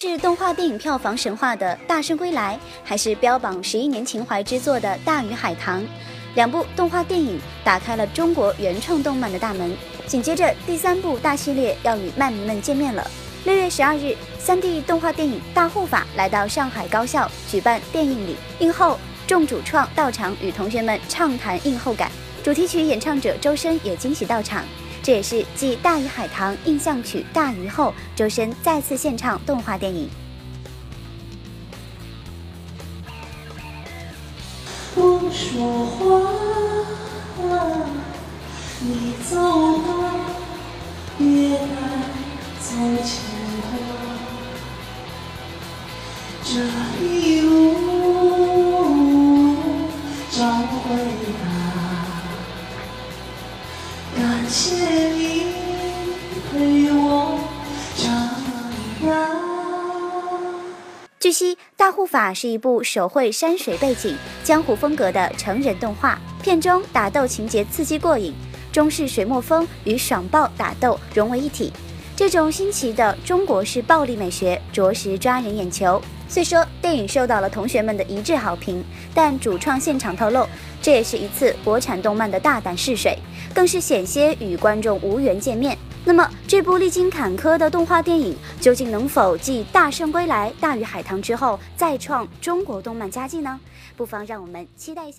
是动画电影票房神话的《大圣归来》，还是标榜十一年情怀之作的《大鱼海棠》？两部动画电影打开了中国原创动漫的大门。紧接着，第三部大系列要与漫迷们见面了。六月十二日，3D 动画电影《大护法》来到上海高校举办电影礼，映后众主创到场与同学们畅谈映后感。主题曲演唱者周深也惊喜到场。这也是继《大鱼海棠》印象曲《大鱼》后，周深再次献唱动画电影。不说话，你走吧，别带走牵挂。这一路找回答，感谢。据悉，《大护法》是一部手绘山水背景、江湖风格的成人动画，片中打斗情节刺激过瘾，中式水墨风与爽爆打斗融为一体，这种新奇的中国式暴力美学着实抓人眼球。虽说电影受到了同学们的一致好评，但主创现场透露，这也是一次国产动漫的大胆试水，更是险些与观众无缘见面。那么，这部历经坎坷的动画电影究竟能否继《大圣归来》《大鱼海棠》之后再创中国动漫佳绩呢？不妨让我们期待一下。